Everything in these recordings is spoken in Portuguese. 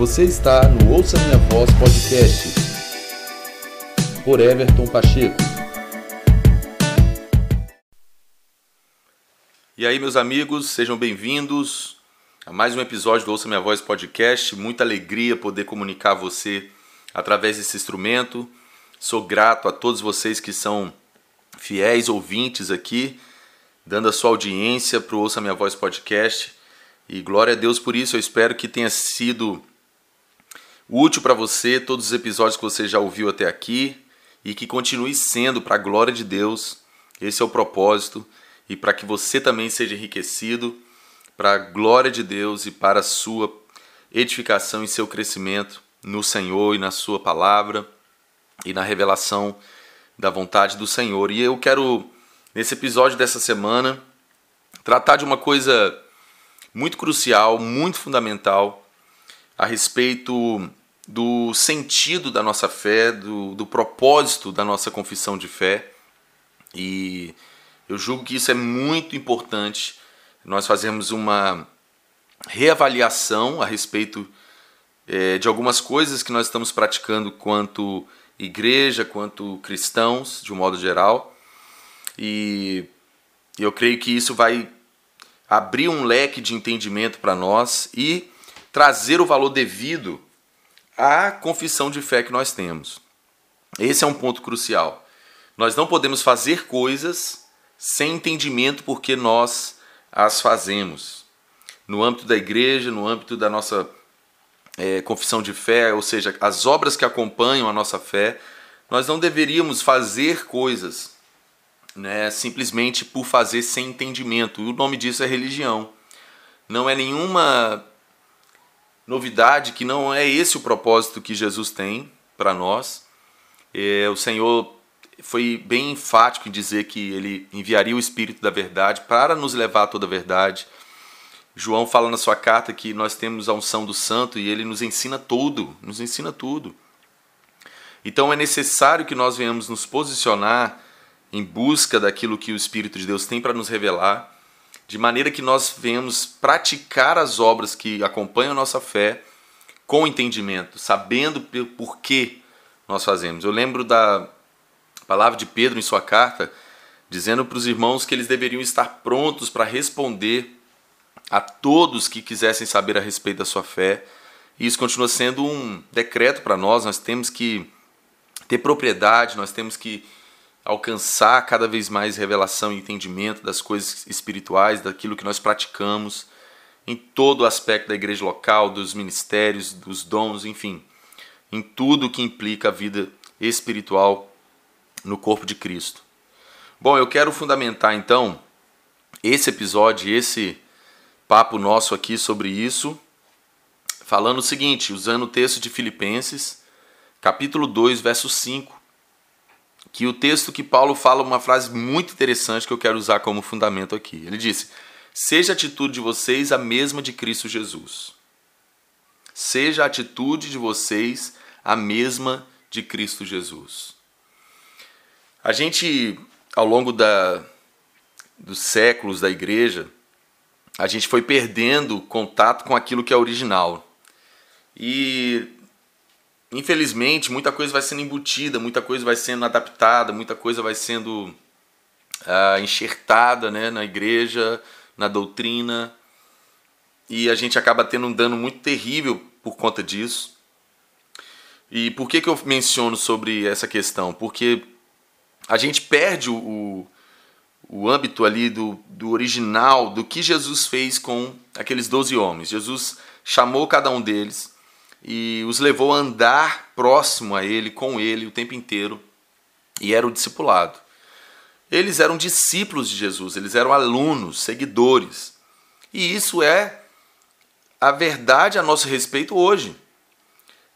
Você está no Ouça Minha Voz Podcast por Everton Pacheco. E aí, meus amigos, sejam bem-vindos a mais um episódio do Ouça Minha Voz Podcast. Muita alegria poder comunicar a você através desse instrumento. Sou grato a todos vocês que são fiéis ouvintes aqui, dando a sua audiência para o Ouça Minha Voz Podcast. E glória a Deus por isso. Eu espero que tenha sido útil para você todos os episódios que você já ouviu até aqui e que continue sendo para a glória de Deus. Esse é o propósito e para que você também seja enriquecido para a glória de Deus e para a sua edificação e seu crescimento no Senhor e na sua palavra e na revelação da vontade do Senhor. E eu quero nesse episódio dessa semana tratar de uma coisa muito crucial, muito fundamental a respeito do sentido da nossa fé, do, do propósito da nossa confissão de fé. E eu julgo que isso é muito importante. Nós fazemos uma reavaliação a respeito é, de algumas coisas que nós estamos praticando quanto igreja, quanto cristãos, de um modo geral. E eu creio que isso vai abrir um leque de entendimento para nós e trazer o valor devido a confissão de fé que nós temos. Esse é um ponto crucial. Nós não podemos fazer coisas sem entendimento porque nós as fazemos. No âmbito da igreja, no âmbito da nossa é, confissão de fé, ou seja, as obras que acompanham a nossa fé, nós não deveríamos fazer coisas né, simplesmente por fazer sem entendimento. O nome disso é religião. Não é nenhuma novidade que não é esse o propósito que Jesus tem para nós. É, o Senhor foi bem enfático em dizer que ele enviaria o Espírito da Verdade para nos levar a toda a verdade. João fala na sua carta que nós temos a unção do Santo e ele nos ensina tudo, nos ensina tudo. Então é necessário que nós venhamos nos posicionar em busca daquilo que o Espírito de Deus tem para nos revelar de maneira que nós venhamos praticar as obras que acompanham a nossa fé com entendimento, sabendo por que nós fazemos. Eu lembro da palavra de Pedro em sua carta, dizendo para os irmãos que eles deveriam estar prontos para responder a todos que quisessem saber a respeito da sua fé. E isso continua sendo um decreto para nós, nós temos que ter propriedade, nós temos que alcançar cada vez mais revelação e entendimento das coisas espirituais, daquilo que nós praticamos em todo o aspecto da igreja local, dos ministérios, dos dons, enfim, em tudo que implica a vida espiritual no corpo de Cristo. Bom, eu quero fundamentar então esse episódio, esse papo nosso aqui sobre isso, falando o seguinte, usando o texto de Filipenses, capítulo 2, verso 5, que o texto que Paulo fala uma frase muito interessante que eu quero usar como fundamento aqui. Ele disse: Seja a atitude de vocês a mesma de Cristo Jesus. Seja a atitude de vocês a mesma de Cristo Jesus. A gente, ao longo da, dos séculos da igreja, a gente foi perdendo contato com aquilo que é original. E infelizmente, muita coisa vai sendo embutida, muita coisa vai sendo adaptada, muita coisa vai sendo ah, enxertada né, na igreja, na doutrina, e a gente acaba tendo um dano muito terrível por conta disso. E por que, que eu menciono sobre essa questão? Porque a gente perde o, o, o âmbito ali do, do original, do que Jesus fez com aqueles doze homens. Jesus chamou cada um deles, e os levou a andar próximo a ele, com ele o tempo inteiro, e era o discipulado. Eles eram discípulos de Jesus, eles eram alunos, seguidores. E isso é a verdade a nosso respeito hoje.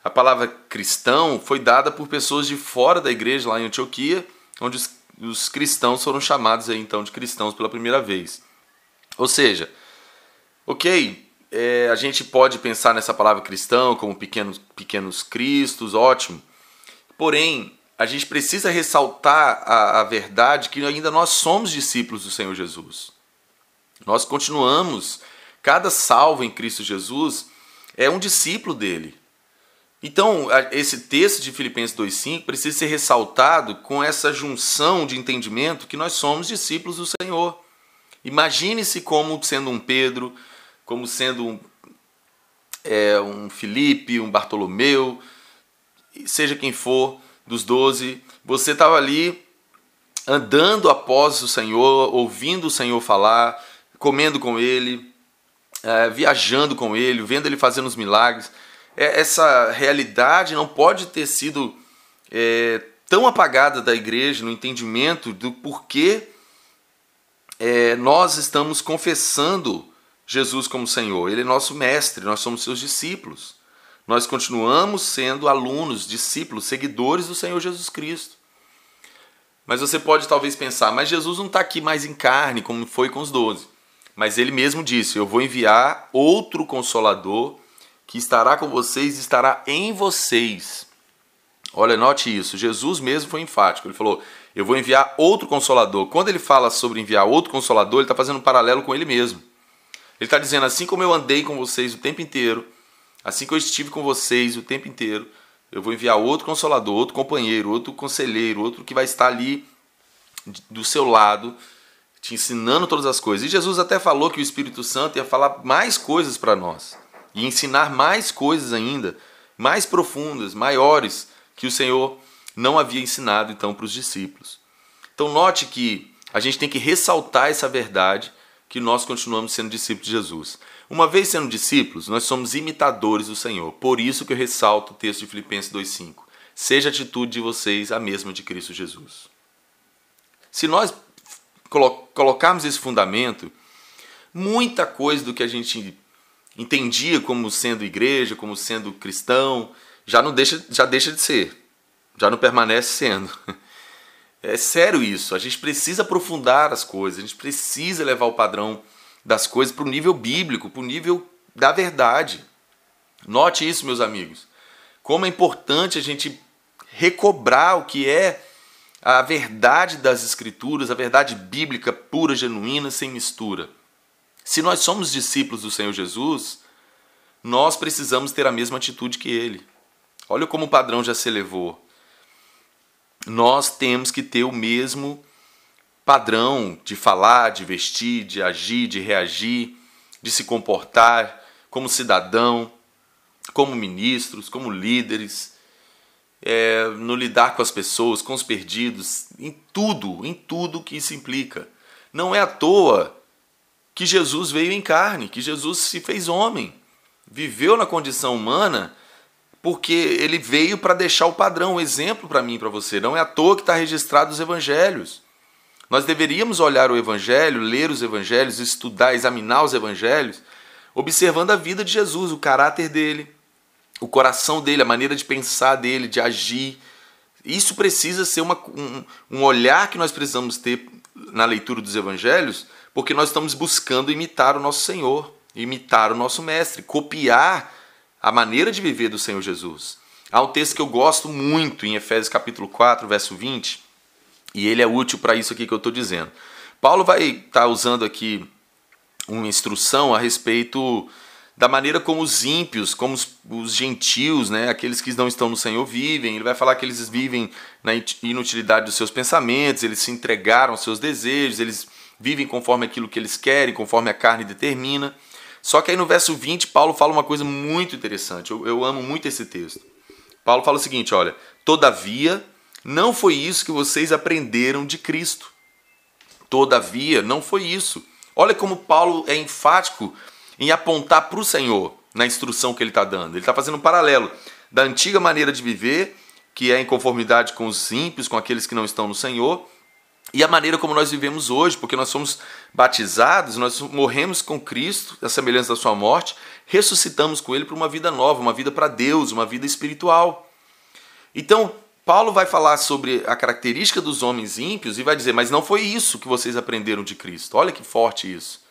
A palavra cristão foi dada por pessoas de fora da igreja, lá em Antioquia, onde os, os cristãos foram chamados aí, então de cristãos pela primeira vez. Ou seja, ok, é, a gente pode pensar nessa palavra cristão como pequenos, pequenos cristos, ótimo. Porém, a gente precisa ressaltar a, a verdade que ainda nós somos discípulos do Senhor Jesus. Nós continuamos, cada salvo em Cristo Jesus, é um discípulo dele. Então, esse texto de Filipenses 2,5 precisa ser ressaltado com essa junção de entendimento que nós somos discípulos do Senhor. Imagine-se como sendo um Pedro, como sendo um, é, um Felipe, um Bartolomeu, seja quem for, dos doze, você estava ali andando após o Senhor, ouvindo o Senhor falar, comendo com Ele, é, viajando com Ele, vendo Ele fazendo os milagres. É, essa realidade não pode ter sido é, tão apagada da igreja no entendimento do porquê é, nós estamos confessando Jesus como Senhor. Ele é nosso mestre, nós somos seus discípulos. Nós continuamos sendo alunos, discípulos, seguidores do Senhor Jesus Cristo. Mas você pode talvez pensar, mas Jesus não está aqui mais em carne, como foi com os doze. Mas ele mesmo disse: Eu vou enviar outro consolador que estará com vocês e estará em vocês. Olha, note isso. Jesus mesmo foi enfático. Ele falou: Eu vou enviar outro consolador. Quando ele fala sobre enviar outro consolador, ele está fazendo um paralelo com ele mesmo. Ele está dizendo: Assim como eu andei com vocês o tempo inteiro, assim que eu estive com vocês o tempo inteiro, eu vou enviar outro consolador, outro companheiro, outro conselheiro, outro que vai estar ali do seu lado, te ensinando todas as coisas. E Jesus até falou que o Espírito Santo ia falar mais coisas para nós e ensinar mais coisas ainda, mais profundas, maiores, que o Senhor não havia ensinado então para os discípulos. Então note que a gente tem que ressaltar essa verdade que nós continuamos sendo discípulos de Jesus. Uma vez sendo discípulos, nós somos imitadores do Senhor. Por isso que eu ressalto o texto de Filipenses 2:5. Seja a atitude de vocês a mesma de Cristo Jesus. Se nós colocarmos esse fundamento, muita coisa do que a gente entendia como sendo igreja, como sendo cristão, já não deixa, já deixa de ser, já não permanece sendo. É sério isso. A gente precisa aprofundar as coisas, a gente precisa levar o padrão das coisas para o nível bíblico, para o nível da verdade. Note isso, meus amigos. Como é importante a gente recobrar o que é a verdade das Escrituras, a verdade bíblica pura, genuína, sem mistura. Se nós somos discípulos do Senhor Jesus, nós precisamos ter a mesma atitude que ele. Olha como o padrão já se elevou. Nós temos que ter o mesmo padrão de falar, de vestir, de agir, de reagir, de se comportar como cidadão, como ministros, como líderes, é, no lidar com as pessoas, com os perdidos, em tudo, em tudo que isso implica. Não é à toa que Jesus veio em carne, que Jesus se fez homem, viveu na condição humana, porque ele veio para deixar o padrão, o exemplo para mim e para você. Não é à toa que está registrado os evangelhos. Nós deveríamos olhar o evangelho, ler os evangelhos, estudar, examinar os evangelhos, observando a vida de Jesus, o caráter dele, o coração dele, a maneira de pensar dele, de agir. Isso precisa ser uma, um, um olhar que nós precisamos ter na leitura dos evangelhos porque nós estamos buscando imitar o nosso Senhor, imitar o nosso Mestre, copiar a maneira de viver do Senhor Jesus. Há um texto que eu gosto muito em Efésios capítulo 4, verso 20, e ele é útil para isso aqui que eu estou dizendo. Paulo vai estar tá usando aqui uma instrução a respeito da maneira como os ímpios, como os, os, gentios, né, aqueles que não estão no Senhor vivem. Ele vai falar que eles vivem na inutilidade dos seus pensamentos, eles se entregaram aos seus desejos, eles vivem conforme aquilo que eles querem, conforme a carne determina. Só que aí no verso 20, Paulo fala uma coisa muito interessante. Eu, eu amo muito esse texto. Paulo fala o seguinte: olha, todavia, não foi isso que vocês aprenderam de Cristo. Todavia, não foi isso. Olha como Paulo é enfático em apontar para o Senhor na instrução que ele está dando. Ele está fazendo um paralelo da antiga maneira de viver, que é em conformidade com os ímpios, com aqueles que não estão no Senhor, e a maneira como nós vivemos hoje, porque nós somos batizados, nós morremos com Cristo, a semelhança da sua morte, ressuscitamos com ele para uma vida nova, uma vida para Deus, uma vida espiritual. Então, Paulo vai falar sobre a característica dos homens ímpios e vai dizer: Mas não foi isso que vocês aprenderam de Cristo. Olha que forte isso.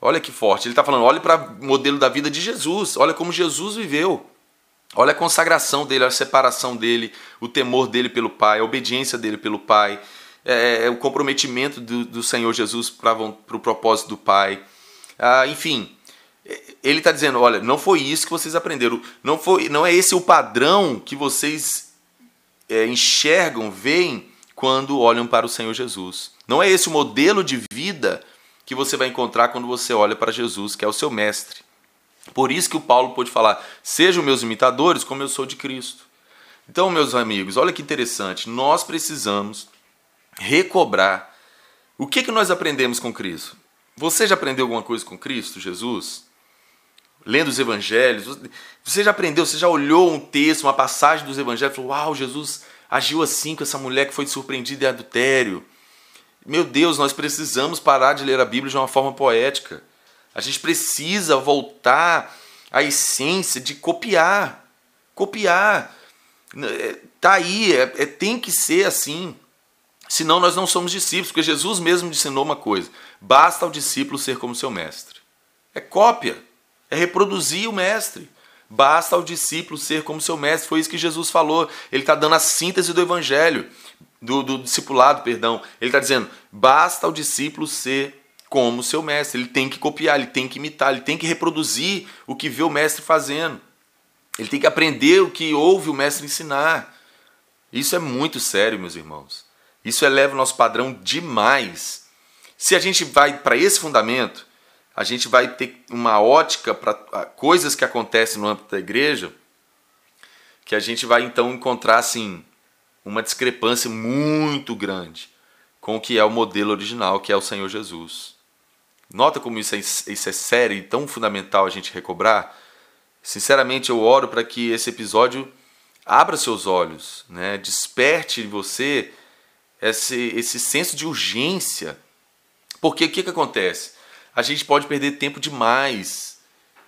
Olha que forte. Ele está falando: olhe para o modelo da vida de Jesus. Olha como Jesus viveu. Olha a consagração dele, a separação dele, o temor dele pelo Pai, a obediência dele pelo Pai é, é, o comprometimento do, do Senhor Jesus para o propósito do Pai. Ah, enfim, ele está dizendo, olha, não foi isso que vocês aprenderam, não foi, não é esse o padrão que vocês é, enxergam, veem quando olham para o Senhor Jesus. Não é esse o modelo de vida que você vai encontrar quando você olha para Jesus, que é o seu mestre. Por isso que o Paulo pôde falar: sejam meus imitadores, como eu sou de Cristo. Então, meus amigos, olha que interessante, nós precisamos recobrar o que, que nós aprendemos com Cristo. Você já aprendeu alguma coisa com Cristo, Jesus? Lendo os evangelhos, você já aprendeu, você já olhou um texto, uma passagem dos evangelhos e falou: Uau, Jesus agiu assim com essa mulher que foi surpreendida em adultério. Meu Deus, nós precisamos parar de ler a Bíblia de uma forma poética. A gente precisa voltar à essência de copiar. Copiar. Tá aí, é, é, tem que ser assim. Senão nós não somos discípulos, porque Jesus mesmo ensinou uma coisa: basta ao discípulo ser como seu mestre. É cópia, é reproduzir o mestre. Basta ao discípulo ser como seu mestre. Foi isso que Jesus falou. Ele está dando a síntese do evangelho, do, do discipulado, perdão. Ele está dizendo: basta ao discípulo ser como seu mestre. Ele tem que copiar, ele tem que imitar, ele tem que reproduzir o que vê o mestre fazendo. Ele tem que aprender o que ouve o mestre ensinar. Isso é muito sério, meus irmãos. Isso eleva o nosso padrão demais. Se a gente vai para esse fundamento, a gente vai ter uma ótica para coisas que acontecem no âmbito da igreja, que a gente vai então encontrar assim uma discrepância muito grande com o que é o modelo original, que é o Senhor Jesus. Nota como isso é, isso é sério e tão fundamental a gente recobrar? Sinceramente, eu oro para que esse episódio abra seus olhos, né? desperte você esse, esse senso de urgência. Porque o que, que acontece? a gente pode perder tempo demais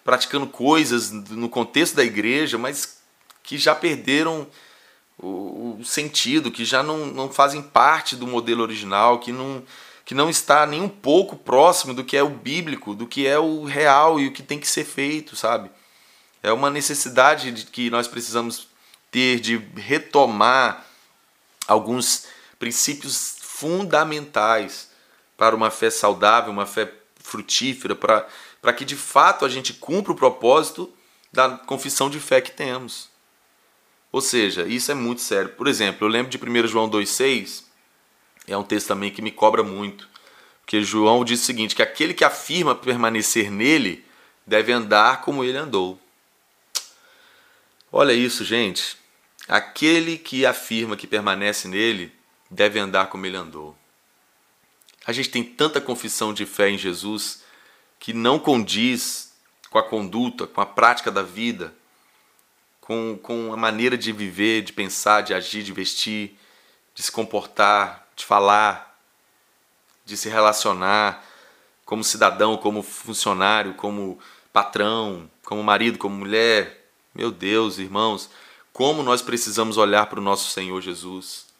praticando coisas no contexto da igreja, mas que já perderam o, o sentido, que já não, não fazem parte do modelo original, que não, que não está nem um pouco próximo do que é o bíblico, do que é o real e o que tem que ser feito, sabe? É uma necessidade de que nós precisamos ter de retomar alguns princípios fundamentais para uma fé saudável, uma fé frutífera, para que de fato a gente cumpra o propósito da confissão de fé que temos. Ou seja, isso é muito sério. Por exemplo, eu lembro de 1 João 2,6, é um texto também que me cobra muito. Porque João diz o seguinte: que aquele que afirma permanecer nele deve andar como ele andou. Olha isso, gente. Aquele que afirma que permanece nele deve andar como ele andou. A gente tem tanta confissão de fé em Jesus que não condiz com a conduta, com a prática da vida, com, com a maneira de viver, de pensar, de agir, de vestir, de se comportar, de falar, de se relacionar como cidadão, como funcionário, como patrão, como marido, como mulher. Meu Deus, irmãos, como nós precisamos olhar para o nosso Senhor Jesus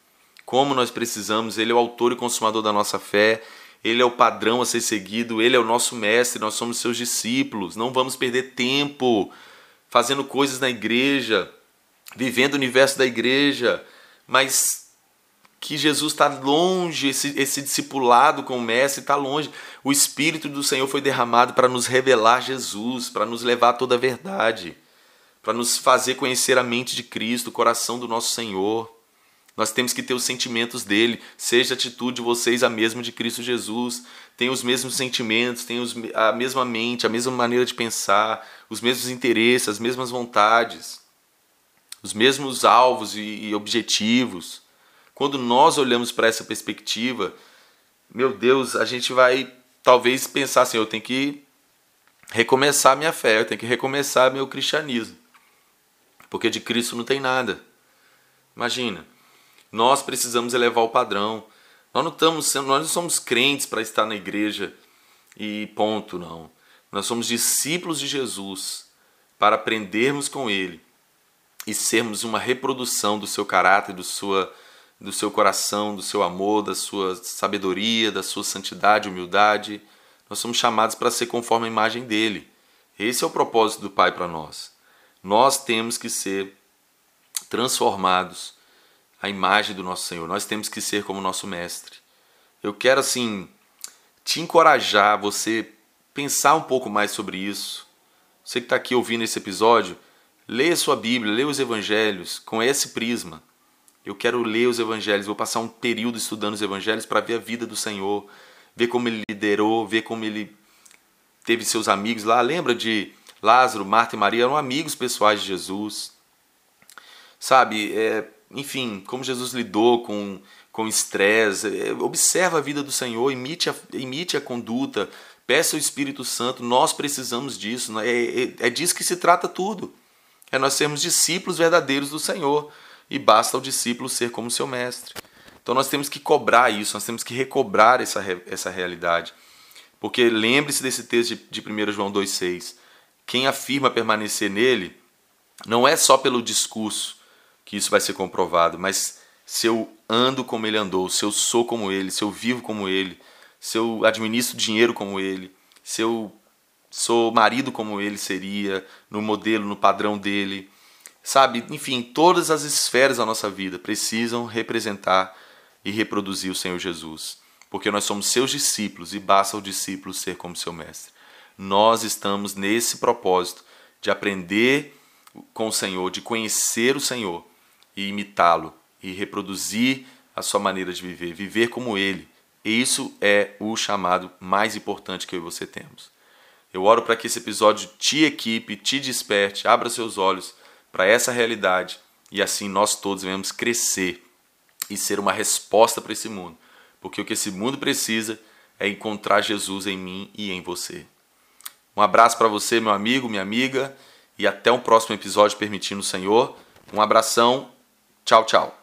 como nós precisamos, Ele é o autor e consumador da nossa fé, Ele é o padrão a ser seguido, Ele é o nosso mestre, nós somos seus discípulos. Não vamos perder tempo fazendo coisas na igreja, vivendo o universo da igreja, mas que Jesus está longe, esse, esse discipulado com o Mestre está longe. O Espírito do Senhor foi derramado para nos revelar Jesus, para nos levar a toda a verdade, para nos fazer conhecer a mente de Cristo, o coração do nosso Senhor. Nós temos que ter os sentimentos dele. Seja a atitude de vocês a mesma de Cristo Jesus. Tem os mesmos sentimentos, tem os, a mesma mente, a mesma maneira de pensar, os mesmos interesses, as mesmas vontades, os mesmos alvos e, e objetivos. Quando nós olhamos para essa perspectiva, meu Deus, a gente vai talvez pensar assim: eu tenho que recomeçar minha fé, eu tenho que recomeçar meu cristianismo. Porque de Cristo não tem nada. Imagina. Nós precisamos elevar o padrão. Nós não, estamos, nós não somos crentes para estar na igreja e ponto, não. Nós somos discípulos de Jesus para aprendermos com Ele e sermos uma reprodução do seu caráter, do, sua, do seu coração, do seu amor, da sua sabedoria, da sua santidade, humildade. Nós somos chamados para ser conforme a imagem dele. Esse é o propósito do Pai para nós. Nós temos que ser transformados a imagem do nosso Senhor. Nós temos que ser como nosso mestre. Eu quero assim te encorajar você pensar um pouco mais sobre isso, Você que está aqui ouvindo esse episódio, leia sua Bíblia, leia os Evangelhos com esse prisma. Eu quero ler os Evangelhos, vou passar um período estudando os Evangelhos para ver a vida do Senhor, ver como ele liderou, ver como ele teve seus amigos lá. Lembra de Lázaro, Marta e Maria eram amigos pessoais de Jesus. Sabe, é, enfim, como Jesus lidou com com estresse, é, observa a vida do Senhor, imite a, imite a conduta, peça o Espírito Santo, nós precisamos disso, né? é, é, é disso que se trata tudo. É nós sermos discípulos verdadeiros do Senhor e basta ao discípulo ser como seu mestre. Então nós temos que cobrar isso, nós temos que recobrar essa, essa realidade. Porque lembre-se desse texto de, de 1 João 2,6. Quem afirma permanecer nele, não é só pelo discurso que isso vai ser comprovado, mas se eu ando como ele andou, se eu sou como ele, se eu vivo como ele, se eu administro dinheiro como ele, se eu sou marido como ele seria, no modelo, no padrão dele. Sabe, enfim, todas as esferas da nossa vida precisam representar e reproduzir o Senhor Jesus, porque nós somos seus discípulos e basta o discípulo ser como seu mestre. Nós estamos nesse propósito de aprender com o Senhor, de conhecer o Senhor e imitá-lo e reproduzir a sua maneira de viver, viver como ele. E isso é o chamado mais importante que eu e você temos. Eu oro para que esse episódio te equipe, te desperte, abra seus olhos para essa realidade e assim nós todos venhamos crescer e ser uma resposta para esse mundo. Porque o que esse mundo precisa é encontrar Jesus em mim e em você. Um abraço para você, meu amigo, minha amiga, e até um próximo episódio, permitindo o Senhor. Um abração. Tchau, tchau.